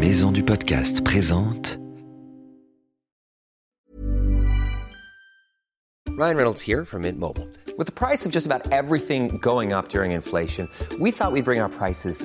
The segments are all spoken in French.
Maison du podcast présente Ryan Reynolds here from Mint Mobile. With the price of just about everything going up during inflation, we thought we'd bring our prices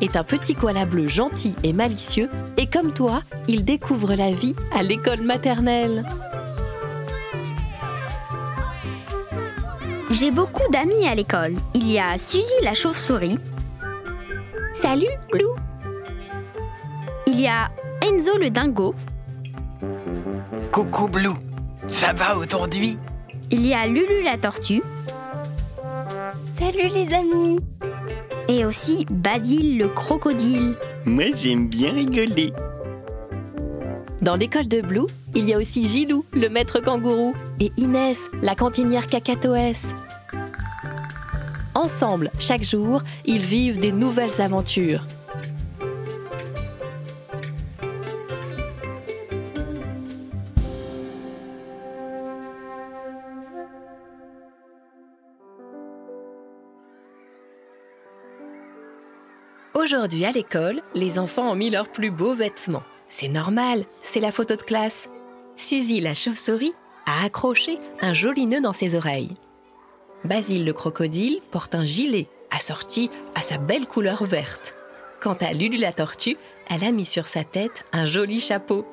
Est un petit koala bleu gentil et malicieux et comme toi, il découvre la vie à l'école maternelle. J'ai beaucoup d'amis à l'école. Il y a Suzy la chauve-souris. Salut, Blue. Il y a Enzo le dingo. Coucou Blue, ça va aujourd'hui? Il y a Lulu la tortue. Salut les amis. Et aussi Basile le crocodile. Moi j'aime bien rigoler. Dans l'école de Blue, il y a aussi Gilou, le maître kangourou, et Inès, la cantinière cacatoès. Ensemble, chaque jour, ils vivent des nouvelles aventures. Aujourd'hui à l'école, les enfants ont mis leurs plus beaux vêtements. C'est normal, c'est la photo de classe. Suzy la chauve-souris a accroché un joli nœud dans ses oreilles. Basile le crocodile porte un gilet assorti à sa belle couleur verte. Quant à Lulu la tortue, elle a mis sur sa tête un joli chapeau.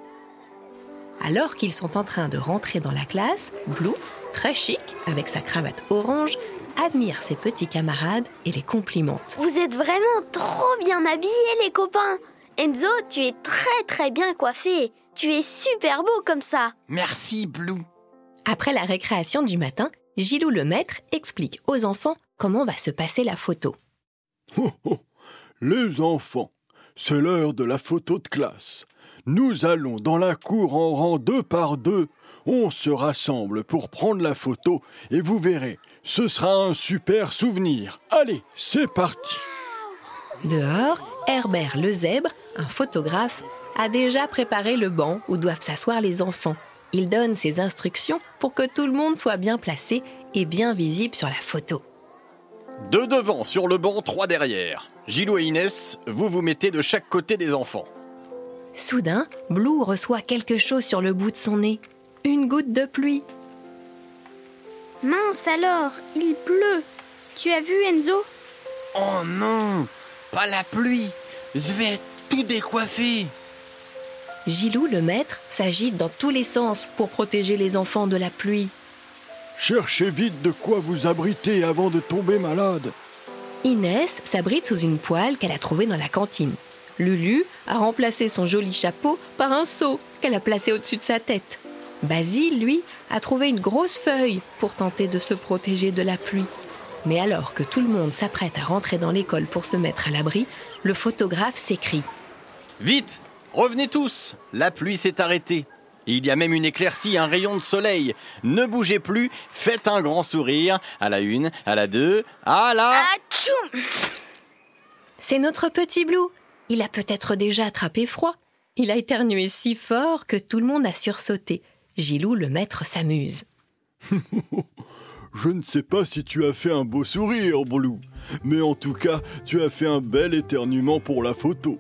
Alors qu'ils sont en train de rentrer dans la classe, Blue, très chic, avec sa cravate orange, admire ses petits camarades et les complimente. Vous êtes vraiment trop bien habillés les copains. Enzo, tu es très très bien coiffé. Tu es super beau comme ça. Merci Blue. Après la récréation du matin, Gilou le maître explique aux enfants comment va se passer la photo. Oh, oh. Les enfants, c'est l'heure de la photo de classe. Nous allons dans la cour en rang deux par deux. On se rassemble pour prendre la photo et vous verrez, ce sera un super souvenir. Allez, c'est parti. Dehors, Herbert le zèbre, un photographe, a déjà préparé le banc où doivent s'asseoir les enfants. Il donne ses instructions pour que tout le monde soit bien placé et bien visible sur la photo. Deux devant sur le banc, trois derrière. Gilou et Inès, vous vous mettez de chaque côté des enfants. Soudain, Blue reçoit quelque chose sur le bout de son nez. Une goutte de pluie. Mince alors, il pleut. Tu as vu Enzo? Oh non, pas la pluie. Je vais tout décoiffer. Gilou, le maître, s'agite dans tous les sens pour protéger les enfants de la pluie. Cherchez vite de quoi vous abriter avant de tomber malade. Inès s'abrite sous une poêle qu'elle a trouvée dans la cantine. Lulu a remplacé son joli chapeau par un seau qu'elle a placé au-dessus de sa tête. Basile, lui, a trouvé une grosse feuille pour tenter de se protéger de la pluie. Mais alors que tout le monde s'apprête à rentrer dans l'école pour se mettre à l'abri, le photographe s'écrie. Vite Revenez tous La pluie s'est arrêtée. Et il y a même une éclaircie, un rayon de soleil. Ne bougez plus, faites un grand sourire. À la une, à la deux, à la... C'est notre petit Blue. Il a peut-être déjà attrapé froid. Il a éternué si fort que tout le monde a sursauté. Gilou, le maître, s'amuse. Je ne sais pas si tu as fait un beau sourire, Blue, mais en tout cas, tu as fait un bel éternuement pour la photo.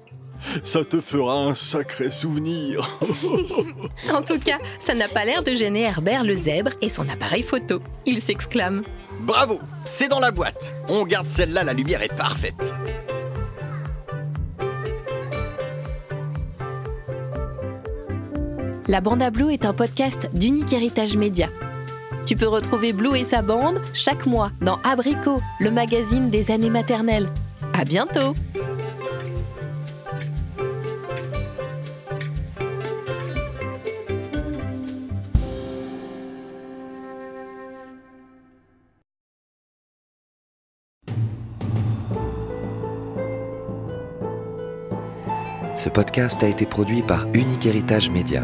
Ça te fera un sacré souvenir. En tout cas, ça n'a pas l'air de gêner Herbert le zèbre et son appareil photo. Il s'exclame. Bravo C'est dans la boîte. On garde celle-là, la lumière est parfaite. La Bande à Blue est un podcast d'Unique Héritage Média. Tu peux retrouver Blue et sa bande chaque mois dans Abricot, le magazine des années maternelles. À bientôt! Ce podcast a été produit par Unique Héritage Média.